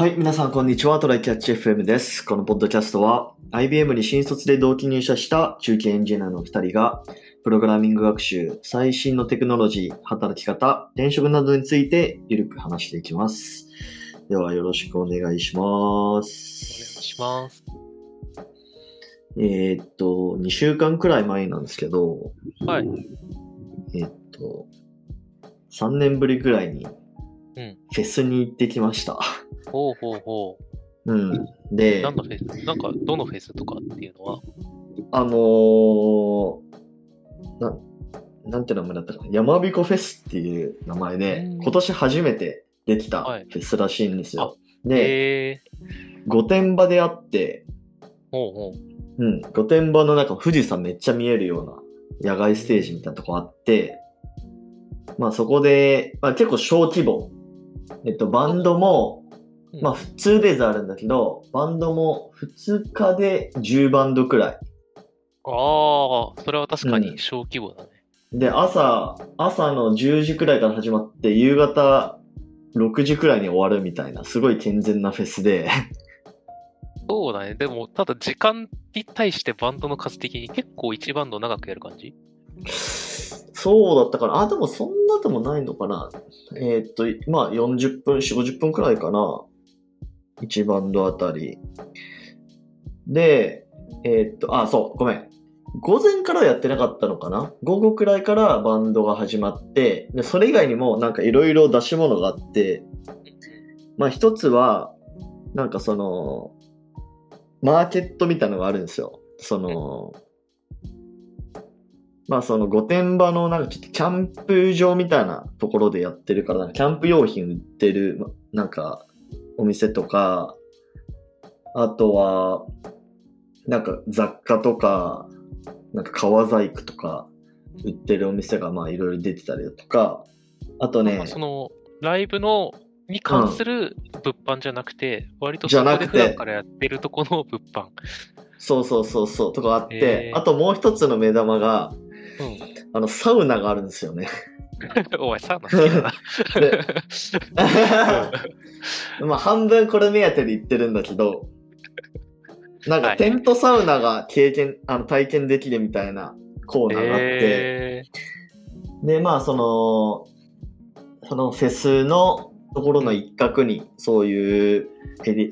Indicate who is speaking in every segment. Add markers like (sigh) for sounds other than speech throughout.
Speaker 1: はい、皆さんこんにちは。トライキャッチ FM です。このポッドキャストは IBM に新卒で同期入社した中堅エンジニアの2人がプログラミング学習、最新のテクノロジー、働き方、転職などについてゆるく話していきます。ではよろしくお願いしま
Speaker 2: お願い
Speaker 1: す。
Speaker 2: します。
Speaker 1: えーっと、2週間くらい前なんですけど、
Speaker 2: はい。
Speaker 1: えーっと、3年ぶりくらいに
Speaker 2: うん。
Speaker 1: フェスに行ってきました。
Speaker 2: ほうほうほ
Speaker 1: うん。
Speaker 2: う。
Speaker 1: で、
Speaker 2: 何のフェスなんか、どのフェスとかっていうのは？
Speaker 1: あのー、な、なんて名前だったかな？山彦フェスっていう名前で
Speaker 2: うん、
Speaker 1: 今年初めてできたフ
Speaker 2: はい
Speaker 1: ェスらしいんですよ。で、
Speaker 2: え
Speaker 1: 御殿場であって、
Speaker 2: ー、ほうほう。
Speaker 1: うん、御殿場の中富士山めっちゃ見えるような野外ステージみたいなとこあって、まあそこで、まあ結構小規模。えっと、バンドも、
Speaker 2: うん
Speaker 1: まあ普通デーズあるんだけど、バンドも2日で10バンドくらい。
Speaker 2: ああ、それは確か
Speaker 1: うん
Speaker 2: に小規模だね。
Speaker 1: で、朝、朝の10時くらいから始まって、夕方6時くらいに終わるみたいな、すごい健全なフェスで、
Speaker 2: そうだね。でも、ただ時間に対してバンドの数的に結構1バンド長くやる感じ？(laughs)
Speaker 1: そうだったかな。あ、でもそんなでもないのかな。えーっと、まあ40分、4、50分くらいかな。1バンドあたり。で、えーっと、あ、そう、ごめん。午前からやってなかったのかな午後くらいからバンドが始まって、で、それ以外にもなんかいろいろ出し物があって、まあ一つは、なんかその、マーケットみたいなのがあるんですよ。その、まあその御殿場のなんかちょっとキャンプ場みたいなところでやってるから、キャンプ用品売ってる、まなんかお店とか、あとは、なんか雑貨とか、なんか革細工とか売ってるお店がまあいろいろ出てたりだとか、あとね
Speaker 2: まあ、その、ライブの、に関する物販じゃなくて、割とそこで普段からやってるとこの物販。
Speaker 1: そうそうそうそうとかあって、あともう一つの目玉が、
Speaker 2: うん。
Speaker 1: あの、サウナがあるんですよね。(laughs)
Speaker 2: お前、サウナ好きだな。(laughs)
Speaker 1: まあ半分これ目当てで行ってるんだけど、なん
Speaker 2: はい
Speaker 1: かテントサウナが経験、あの体験できるみたいなコーナーがあって、
Speaker 2: え
Speaker 1: で、まあその、そのフェスのところの一角にそういう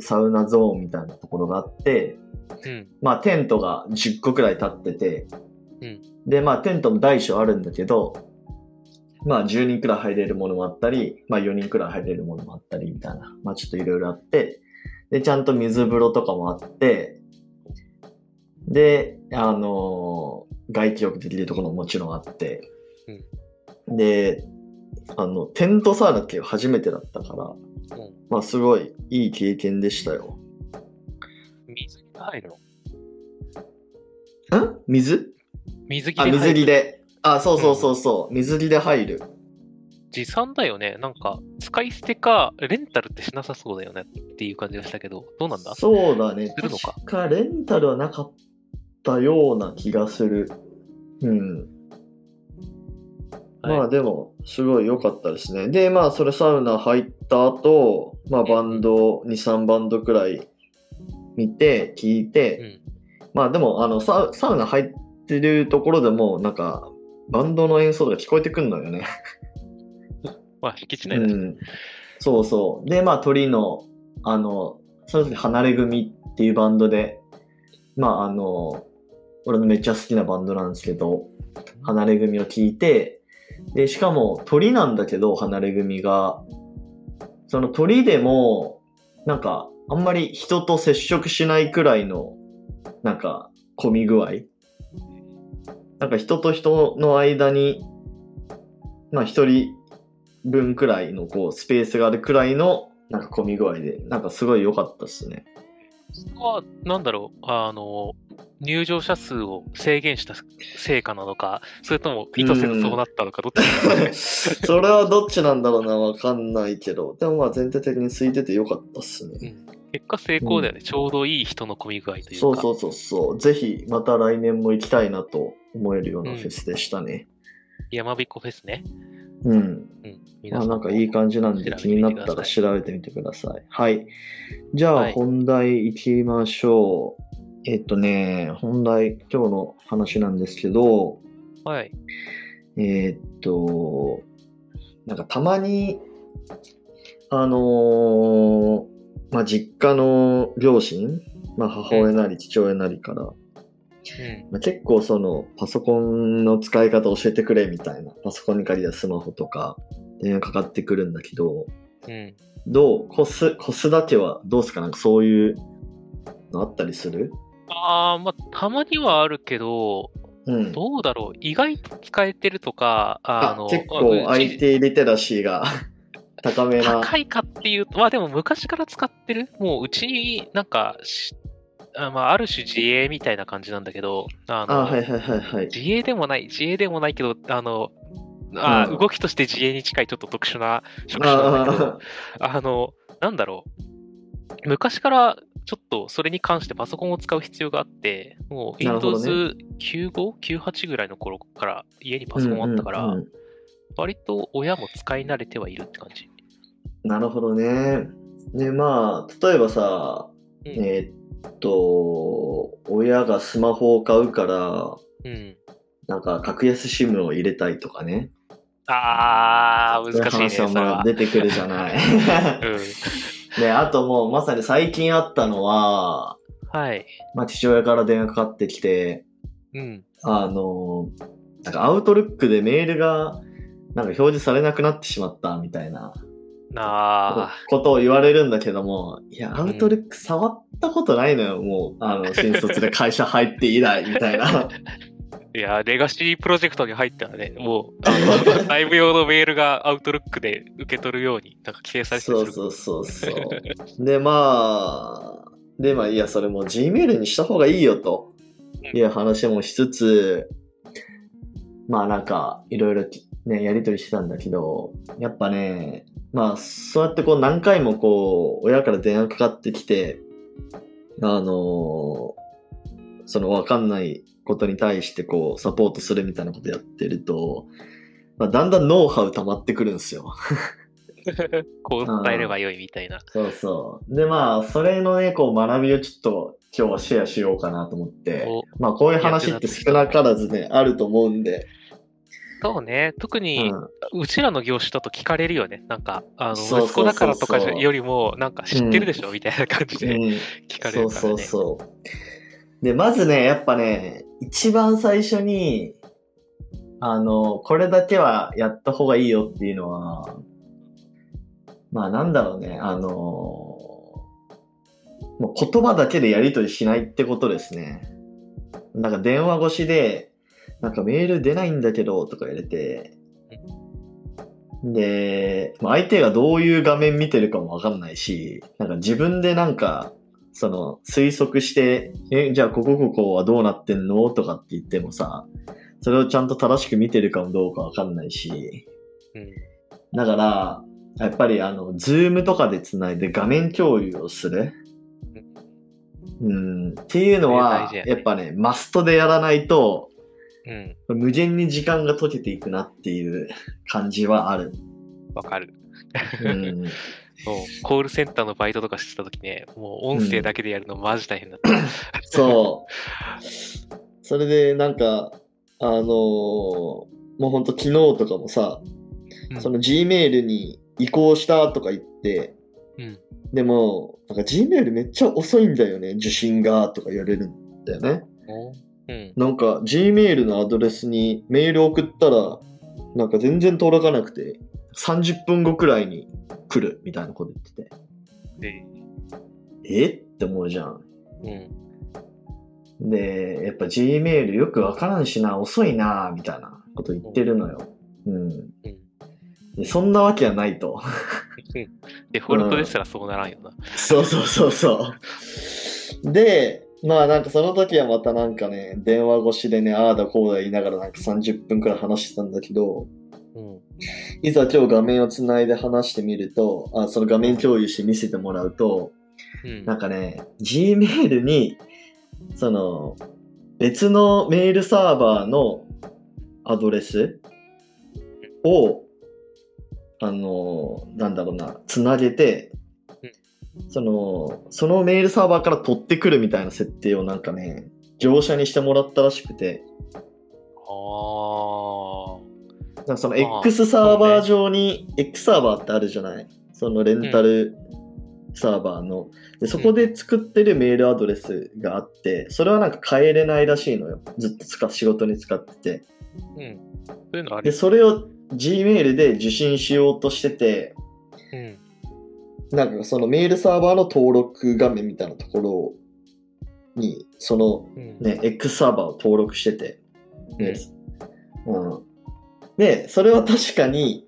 Speaker 1: サウナゾーンみたいなところがあって、
Speaker 2: ー、うん。
Speaker 1: まあテントが10個くらい立ってて、
Speaker 2: うん
Speaker 1: で、まあテントも大小あるんだけど、まあ10人くらい入れるものもあったり、まあ4人くらい入れるものもあったりみたいな、まあちょっといろいろあって、で、ちゃんと水風呂とかもあって、で、あのー外気浴できるところももちろんあって、で、あの、テントサウナって初めてだったから、
Speaker 2: うん。
Speaker 1: まあすごいいい経験でしたよ。
Speaker 2: 水着が入るの？
Speaker 1: ん水？あ、
Speaker 2: 水着で入る
Speaker 1: 水着で。あ、そうそうそうそう。水着で入る。
Speaker 2: 持参だよね。なんか、使い捨てか、レンタルってしなさそうだよねっていう感じがしたけど、どうなんだ？
Speaker 1: そうだね。
Speaker 2: するのか？
Speaker 1: 確かレンタルはなかったような気がする。うん。
Speaker 2: はい
Speaker 1: まあでも、すごい良かったですね。で、まあそれサウナ入った後、まあバンド、2、3バンドくらい見て、聞いて、
Speaker 2: うん。
Speaker 1: まあでも、あのサウ、サウナ入ってるところでも、なんか、バンドの演奏とか聞こえてくんのよね。
Speaker 2: まあ、敷地
Speaker 1: う
Speaker 2: 内だし、
Speaker 1: ん、そうそう。で、まあ、鳥の、あの、その時、離れ組っていうバンドで、まあ、あの、俺のめっちゃ好きなバンドなんですけど、離れ組を聞いて、で、しかも鳥なんだけど、離れ組が、その鳥でも、なんか、あんまり人と接触しないくらいの、なんか、混み具合。なんか人と人の間に、まあ一人分くらいのこうスペースがあるくらいのなんか混み具合で、なんかすごい良かったっすね。
Speaker 2: そこは、なんだろう、あの、入場者数を制限した成果なのか、それとも意図せずそうなったのか、どっち？(laughs)
Speaker 1: それはどっちなんだろうな、わかんないけど。でもまあ全体的に空いてて良かったっすね。
Speaker 2: 結果成功だよね。ちょうどいい人の混み具合というか。
Speaker 1: そうそうそうそう。ぜひまた来年も行きたいなと思えるようなフェスでしたね。
Speaker 2: 山彦フェスね。
Speaker 1: うん。
Speaker 2: うん。
Speaker 1: まあなんかいい感じなんで気になったら調べてみてください。はい。じゃあ
Speaker 2: はい
Speaker 1: 本題行きましょう。えっとね、本題、今日の話なんですけど、
Speaker 2: はい。
Speaker 1: えーっと、なんかたまに、あのーまあ、実家の両親、まあ、母親なり父親なりから、
Speaker 2: うん。
Speaker 1: まあ、結構そのパソコンの使い方教えてくれみたいな、パソコンに借りたスマホとか、電話かかってくるんだけど、
Speaker 2: うん。
Speaker 1: どう、子す、子育てはどうすか？なんかそういうのあったりする？
Speaker 2: ああ、まあ、たまにはあるけど、
Speaker 1: うん。
Speaker 2: どうだろう？意外と使えてるとか、あの、
Speaker 1: あ結構 IT リテラシーが (laughs) 高めな。
Speaker 2: 高いかっていうと、まあでも昔から使ってる？もううちになんかし、あまあ、ある種自営みたいな感じなんだけど、あの、
Speaker 1: あ、はいはいはいはい。
Speaker 2: 自営でもない、自営でもないけど、あの、あ
Speaker 1: うん
Speaker 2: 動きとして自営に近いちょっと特殊な職種なんだけど、あの、なんだろう。昔からちょっとそれに関してパソコンを使う必要があって、もう
Speaker 1: なるほどね
Speaker 2: Windows95、98ぐらいの頃から家にパソコンあったから、
Speaker 1: うんうんうん
Speaker 2: 割と親も使い慣れてはいるって感じ。
Speaker 1: なるほどね。で、まあ、例えばさ、
Speaker 2: うん
Speaker 1: えーっと、親がスマホを買うから、
Speaker 2: うん。
Speaker 1: なんか格安 SIM を入れたいとかね。
Speaker 2: あー、難しいね、
Speaker 1: 出てくるじゃない。
Speaker 2: うん。(laughs)
Speaker 1: で、あともうまさに最近あったのは、
Speaker 2: はい。
Speaker 1: まあ父親から電話かかってきて、
Speaker 2: うん。
Speaker 1: あの、なんかアウトルックでメールがなんか表示されなくなってしまったみたいな
Speaker 2: あ
Speaker 1: ことを言われるんだけども、いや、アウトルック触ったことないのよ、もう、あの、新卒で会社入って以来、みたいな。
Speaker 2: ー。(laughs) いや、レガシープロジェクトに入ったらね、もう、(laughs) あの、内部用のメールがアウトルックで受け取るように、なんか規定されて
Speaker 1: そうそうそうそう。で、まあ、で、まあ、いや、それもう Gmail にした方がいいよ、という話もしつつ、まあなんか、いろいろね、やりとりしてたんだけど、やっぱね、まあ、そうやってこう何回もこう、親から電話かかってきて、あのそのわかんないことに対してこう、サポートするみたいなことやってると、まあ、だんだんノウハウ溜まってくるんですよ。(laughs)
Speaker 2: こう伝えればよいみたいな。
Speaker 1: そうそう。で、まあ、それのね、こう、学びをちょっと今日はシェアしようかなと思って、
Speaker 2: お
Speaker 1: まあ、こういう話って少なからずね、あると思うんで、
Speaker 2: そうね、特
Speaker 1: う
Speaker 2: に、
Speaker 1: ん、
Speaker 2: うちらの業種だと聞かれるよね。なんか、あの、
Speaker 1: そうそうそうそう
Speaker 2: 息子だからとかよりも、なんか知ってるでしょ、みたいな感じで
Speaker 1: うん
Speaker 2: 聞かれ
Speaker 1: そう
Speaker 2: るからね。
Speaker 1: そうそう。で、まずね、やっぱね、一番最初に、あの、これだけはやった方がいいよっていうのは、まあなんだろうね、あの、もう言葉だけでやり取りしないってことですね。なんか電話越しで、なんかメール出ないんだけどとか言われて、で、まあ相手がどういう画面見てるかもわかんないし、なんか自分でなんか、その推測して、え、じゃあここここはどうなってんのとかって言ってもさ、それをちゃんと正しく見てるかもどうかわかんないし、
Speaker 2: うん。
Speaker 1: だから、やっぱりあの、ズームとかでつないで画面共有をする。うん、っていうのは
Speaker 2: や
Speaker 1: っぱね、マストでやらないと、
Speaker 2: うん。
Speaker 1: 無限に時間が解けていくなっていう (laughs) 感じはある。
Speaker 2: わかる。
Speaker 1: うん、
Speaker 2: コールセンターのバイトとかしてた時ね、もう音声だけでやるのマジ大変だった。
Speaker 1: そう。それでなんか、あのーもうほんと昨日とかもさ、
Speaker 2: うん
Speaker 1: その Gmail に移行したとか言って、
Speaker 2: うん。
Speaker 1: でも、なんか Gmail めっちゃ遅いんだよね、受信がとか言われるんだよね。
Speaker 2: おうん。
Speaker 1: なんか Gmail のアドレスにメール送ったら、なんか全然届かなくて、30分後くらいに来るみたいなこと言って
Speaker 2: で、
Speaker 1: て、え？って思うじゃん。
Speaker 2: うん。
Speaker 1: で、やっぱ Gmail よくわからんしな、遅いな、みたいなこと言ってるのよ。うん。
Speaker 2: うん。
Speaker 1: でそんなわけはないと。
Speaker 2: デフォルトですらそうならんよな。(laughs)
Speaker 1: そうそうそうそう。で、まあなんかその時はまたなんかね、電話越しでね、ああだこうだ言いながらなんか30分くらい話してたんだけど、
Speaker 2: うん。
Speaker 1: いざ今日画面をつないで話してみると、あその画面共有して見せてもらうと、
Speaker 2: うん。
Speaker 1: なんかね、Gmail に、その、別のメールサーバーのアドレスをあの、なんだろうな、つなげて、その、そのメールサーバーから取ってくるみたいな設定をなんかね、業者にしてもらったらしくて、
Speaker 2: あ
Speaker 1: なんかその X サーバー上に、X サーバーってあるじゃない？そのレンタルサーバーの。でそこで作ってるメールアドレスがあって、それはなんか変えれないらしいのよ。ずっと使っ仕事に使ってて。
Speaker 2: あ。うん。そういうのあ
Speaker 1: で、
Speaker 2: る。
Speaker 1: それを Gmail で受信しようとしてて、
Speaker 2: うん。
Speaker 1: なんかそのメールサーバーの登録画面みたいなところに、その
Speaker 2: うん。
Speaker 1: ね、X サーバーを登録してて、ねうん。で、それは確かに、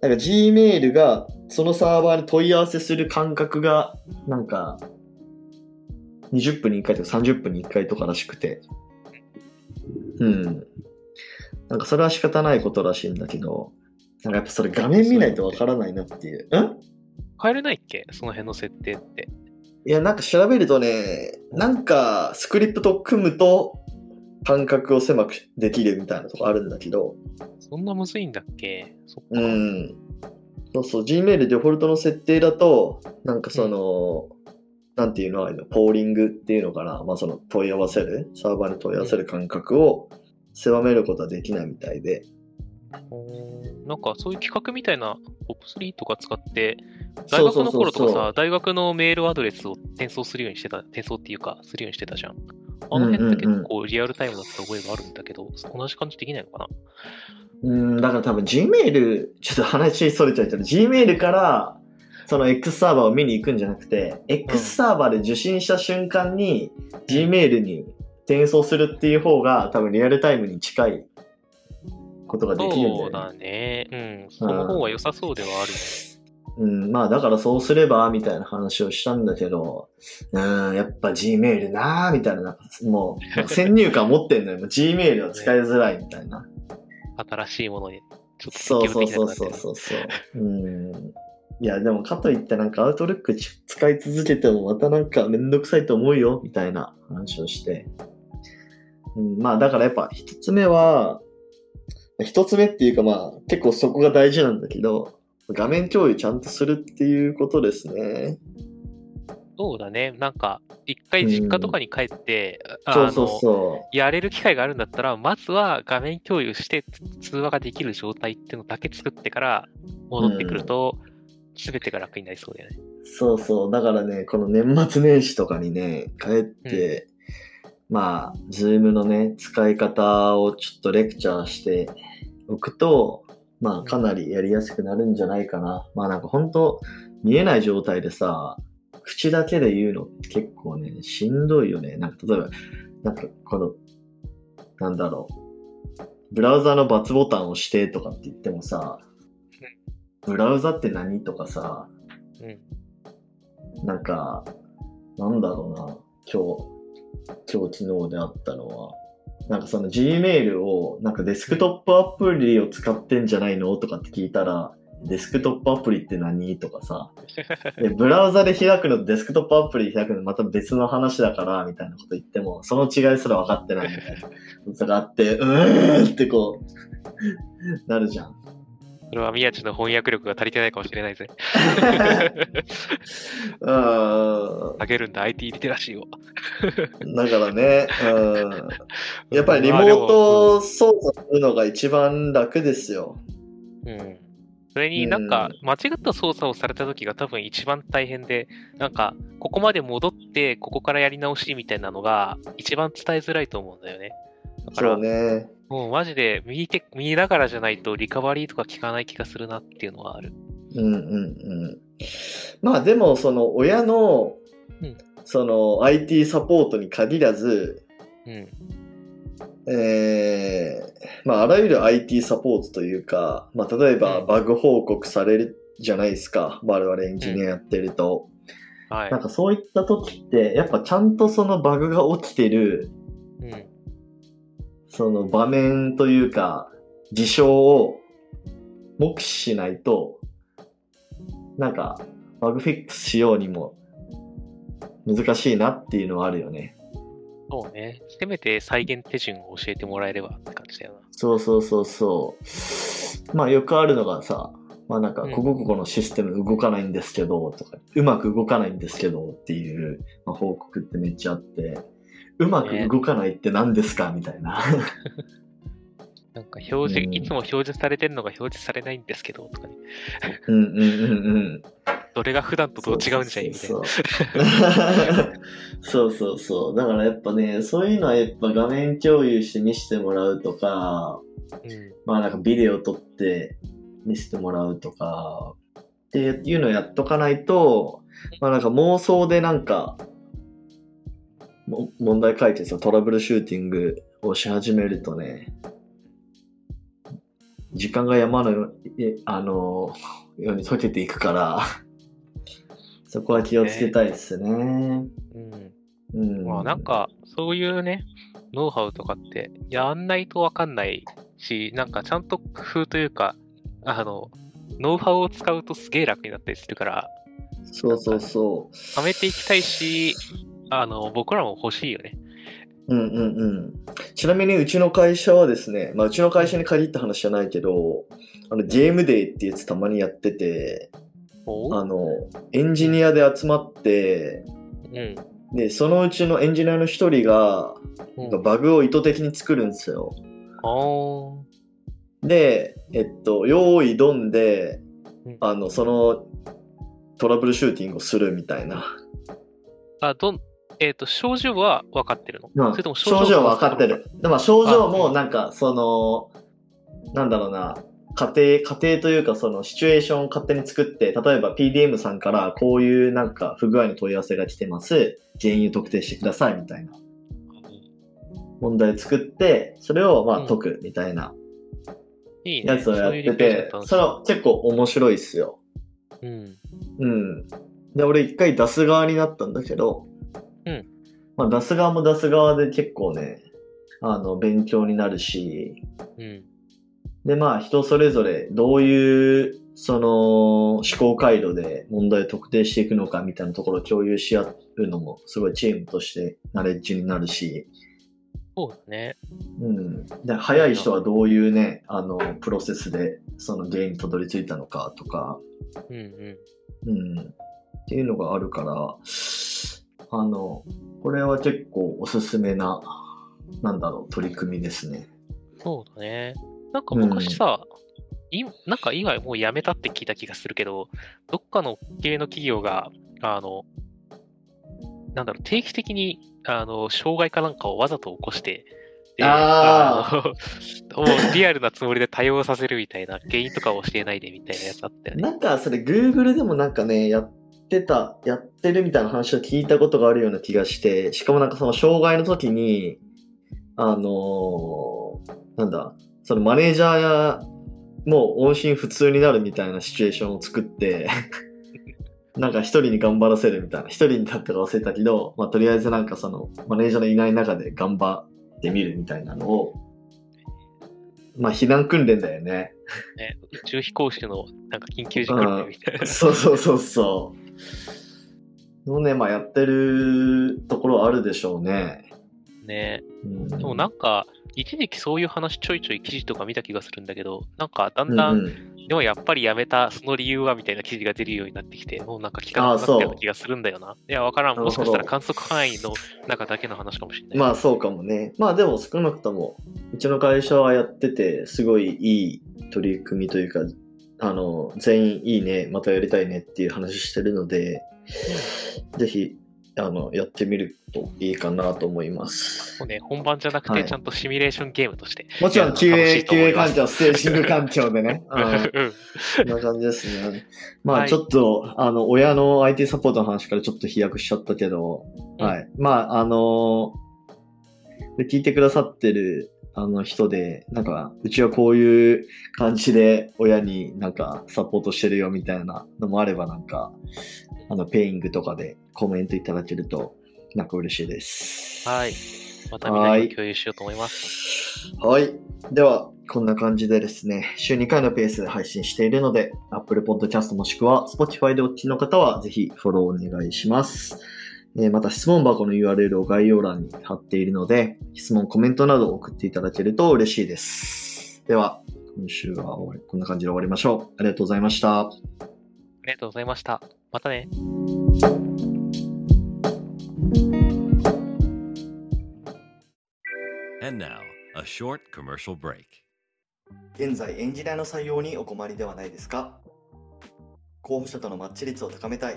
Speaker 1: なんか Gmail がそのサーバーに問い合わせする間隔が、なんか、20分に1回とか30分に1回とからしくて、うん。なんかそれは仕方ないことらしいんだけど、なんかやっぱそれ画面見ないとわからないなっていう。ん？
Speaker 2: 変えれないっけ？その辺の設定って。
Speaker 1: いや、なんか調べるとね、なんかスクリプトを組むと間隔を狭くできるみたいなとこあるんだけど、
Speaker 2: そんなむずいんだっけ？そっか。
Speaker 1: うん。そうそう、Gmail デフォルトの設定だと、なんかその、なんていうのポーリングっていうのかな、まあその問い合わせる、サーバーに問い合わせる間隔を狭めることはできないみたいで。
Speaker 2: おーなんかそういう企画みたいな、ポップ3とか使って、大
Speaker 1: そうそうそう。
Speaker 2: 学の頃とか
Speaker 1: そう
Speaker 2: さ、大学のメールアドレスを転送するようにしてた、転送っていうか、するようにしてたじゃん。あの辺って
Speaker 1: うんうんうん
Speaker 2: 結構リアルタイムだった覚えがあるんだけど、同じ感じできないのかな？
Speaker 1: うん、だから多分 Gmail、ちょっと話それちゃうけど、Gmail から、その X サーバーを見に行くんじゃなくて、X サーバーで受信した瞬間に Gmail に転送するっていう方が多分リアルタイムに近いことができるんだよね。
Speaker 2: そうだね。うん。その方が良さそうではある。
Speaker 1: うん、まあだからそうすれば、みたいな話をしたんだけど、うん、やっぱ Gmail なーみたいな、なんかもう、先入観持ってんのよ。Gmail は使いづらいみたいな。
Speaker 2: 新しいものにちょっと
Speaker 1: そうそうそうそうそう。うん。いや、でもかといってなんかアウトルック使い続けてもまたなんかめんどくさいと思うよ、みたいな話をして。うん、まあだからやっぱ一つ目は、一つ目っていうかまあ結構そこが大事なんだけど、画面共有ちゃんとするっていうことですね。
Speaker 2: そうだね。なんか、一回実家とかに帰って、あの
Speaker 1: そうそうそう。
Speaker 2: やれる機会があるんだったら、まずは画面共有してつ通話ができる状態っていうのだけ作ってから戻ってくると、すべてが楽になりそうだよね。
Speaker 1: そうそう。だからね、この年末年始とかにね、帰って、まあ、ズームのね、使い方をちょっとレクチャーしておくと、まあ、かなりやりやすくなるんじゃないかな。まあ、なんか本当見えない状態でさ、口だけで言うのって結構ね、しんどいよね。なんか例えば、なんかこの、なんだろう。ブラウザの×ボタンを押してとかって言ってもさ、ブラウザって何とかさ、
Speaker 2: うん。
Speaker 1: なんか、なんだろうな、今日、今日昨日であったのは、なんかその Gmail を、なんかデスクトップアプリを使ってんじゃないのとかって聞いたら、デスクトップアプリって何とかさ、で (laughs) ブラウザで開くのとデスクトップアプリで開くのまた別の話だから、みたいなこと言っても、その違いすら分かってないみたいなことがあって、うーんってこう、(laughs) なるじゃん。
Speaker 2: それは宮地の翻訳力が足りてないかもしれないぜ。
Speaker 1: うん
Speaker 2: 上げるんだ、IT リテラシーを。
Speaker 1: だからね、うん、やっぱりリモート操作するのが一番楽ですよ。
Speaker 2: うん。それになんか、間違った操作をされた時が多分一番大変で、なんか、ここまで戻って、ここからやり直しみたいなのが、一番伝えづらいと思うんだよね。だから、
Speaker 1: そうね。
Speaker 2: もうマジで見て、見ながらじゃないとリカバリーとか効かない気がするなっていうのはある。
Speaker 1: うんうんうん。まあでも、その親の
Speaker 2: うん、
Speaker 1: その IT サポートに限らず、
Speaker 2: うん。
Speaker 1: えー、まああらゆる IT サポートというか、まあ例えば
Speaker 2: うん
Speaker 1: バグ報告されるじゃないですか。我々エンジニアやってると。
Speaker 2: はい
Speaker 1: なん。かそういった時って、やっぱちゃんとそのバグが起きてる
Speaker 2: うん。
Speaker 1: その場面というか、事象を目視しないと、なんか、バグフィックスしようにも難しいなっていうのはあるよね。
Speaker 2: そうね。せめて再現手順を教えてもらえればって感じだよな。
Speaker 1: そうそうそうそう。まあよくあるのがさ、まあなんか、
Speaker 2: うん
Speaker 1: ここここのシステム動かないんですけど、とか、うまく動かないんですけどっていう、まあ、報告ってめっちゃあって、うまく動かないって何ですか？みたいな。(laughs)
Speaker 2: なんか表示、
Speaker 1: うん
Speaker 2: いつも表示されてるのが表示されないんですけど、とかね。
Speaker 1: うんうんうんうん。
Speaker 2: それが普段とどう違うんじゃい？みたいな。(laughs)
Speaker 1: そうそうそう。だからやっぱね、そういうのはやっぱ画面共有して見せてもらうとか、
Speaker 2: うん。
Speaker 1: まあなんかビデオ撮って見せてもらうとか、っていうのをやっとかないと、まあなんか妄想でなんか、も問題解決やトラブルシューティングをし始めるとね、時間が山のあのように溶けていくから、(laughs) そこは気をつけたいですね。
Speaker 2: うん。
Speaker 1: うん。
Speaker 2: まあなんか、そういうね、ノウハウとかって、やんないとわかんないし、なんかちゃんと工夫というか、あの、ノウハウを使うとすげえ楽になったりするから、
Speaker 1: そうそうそう。
Speaker 2: 貯めていきたいし、あの、僕らも欲しいよね。
Speaker 1: うんうんうん。ちなみにうちの会社はですね、まあうちの会社に限った話じゃないけど、あのゲームデーってやつたまにやってて、
Speaker 2: お？
Speaker 1: あの、エンジニアで集まって、
Speaker 2: うん。
Speaker 1: で、そのうちのエンジニアの一人が、
Speaker 2: うん、
Speaker 1: バグを意図的に作るんですよ。で、えっと、用意ドンで
Speaker 2: うん、
Speaker 1: あの、そのトラブルシューティングをするみたいな。
Speaker 2: あ、どん、えっ、と、症状は分かってるの、
Speaker 1: まあ
Speaker 2: それとも
Speaker 1: 症状は分かってる。でも症状も
Speaker 2: あ
Speaker 1: なんか、その、なんだろうな、家庭、家庭というかそのシチュエーションを勝手に作って、例えば PDM さんからこういうなんか不具合の問い合わせが来てます。原因を特定してくださいみたいな問題を作って、それをま
Speaker 2: うん
Speaker 1: あ解くみたいな
Speaker 2: いいね。
Speaker 1: やつをやっててそれは結構面白いっすよ。
Speaker 2: うん。
Speaker 1: うん。で、俺一回出す側になったんだけど、
Speaker 2: うん。
Speaker 1: まあ出す側も出す側で結構ね、あの、勉強になるし、
Speaker 2: うん。
Speaker 1: で、まあ人それぞれどういう、その、思考回路で問題を特定していくのかみたいなところを共有し合うのも、すごいチームとしてナレッジになるし、
Speaker 2: そうだね。
Speaker 1: うん。で、早い人はどういうね、あの、プロセスでその原因にたどり着いたのかとか、
Speaker 2: うんうん。
Speaker 1: うん。っていうのがあるから、あの、これは結構おすすめな、なんだろう、取り組みですね。
Speaker 2: そうだね。なんか昔さ、いなんか今もうやめたって聞いた気がするけど、どっかの系の企業が、あの、なんだろう、定期的に、あの、障害かなんかをわざと起こして、で
Speaker 1: あ (laughs)
Speaker 2: もうリアルなつもりで対応させるみたいな、原因とかを教えないでみたいなやつあったよね。
Speaker 1: なんかそれ Google でもなんかね、やってた、やってるみたいな話を聞いたことがあるような気がして、しかもなんかその障害の時に、あのーなんだ、そのマネージャーや、もう音信不通になるみたいなシチュエーションを作って、(laughs) なんか一人に頑張らせるみたいな。一人だったか忘れたけど、まあとりあえずなんかそのマネージャーのいない中で頑張ってみるみたいなのを、まあ避難訓練だよね。
Speaker 2: ね宇宙飛行士のなんか緊急時訓練みたいな。
Speaker 1: そうそうそうそう。のね、まあやってるところあるでしょうね。
Speaker 2: ね
Speaker 1: うん、
Speaker 2: でもなんか、一時期そういう話ちょいちょい記事とか見た気がするんだけど、なんかだんだん、
Speaker 1: うんうん
Speaker 2: でもやっぱりやめたその理由はみたいな記事が出るようになってきて、もうなんか聞かなくなったような気がするんだよな。いや、わからん。もしかしたら観測範囲の中だけの話かもしれない。
Speaker 1: まあそうかもね。まあでも少なくとも、うちの会社はやってて、すごいいい取り組みというか、あの、全員いいね、またやりたいねっていう話してるので、ぜひ、あの、やってみるといいかなと思います。
Speaker 2: もうね、本番じゃなくて、
Speaker 1: はい
Speaker 2: ちゃんとシミュレーションゲームとして。
Speaker 1: もちろん
Speaker 2: いや
Speaker 1: QA、QA 環境、ステージング環境でね。(laughs) うん
Speaker 2: うん
Speaker 1: こんな感じですね。ま
Speaker 2: はい
Speaker 1: あちょっと、あの、親の IT サポートの話からちょっと飛躍しちゃったけど、
Speaker 2: うん
Speaker 1: はい。まああので聞いてくださってる、あの人で、なんか、うちはこういう感じで親になんかサポートしてるよみたいなのもあればなんか、あの、ペイングとかでコメントいただけると、なんか嬉しいです。
Speaker 2: はい。またみんな共有しようと思います。
Speaker 1: はい。では、こんな感じでですね、週2回のペースで配信しているので、Apple Podcast もしくは Spotify でお聞きの方は、ぜひフォローお願いします。えーまた質問箱の URL を概要欄に貼っているので、質問、コメントなどを送っていただけると嬉しいです。では、今週は終わりこんな感じで終わりましょう。ありがとうございました。
Speaker 2: ありがとうございました。またね。
Speaker 3: And now, a short commercial break.
Speaker 1: 現在エンジニアの採用にお困りではないですか？候補者とのマッチ率を高めたい、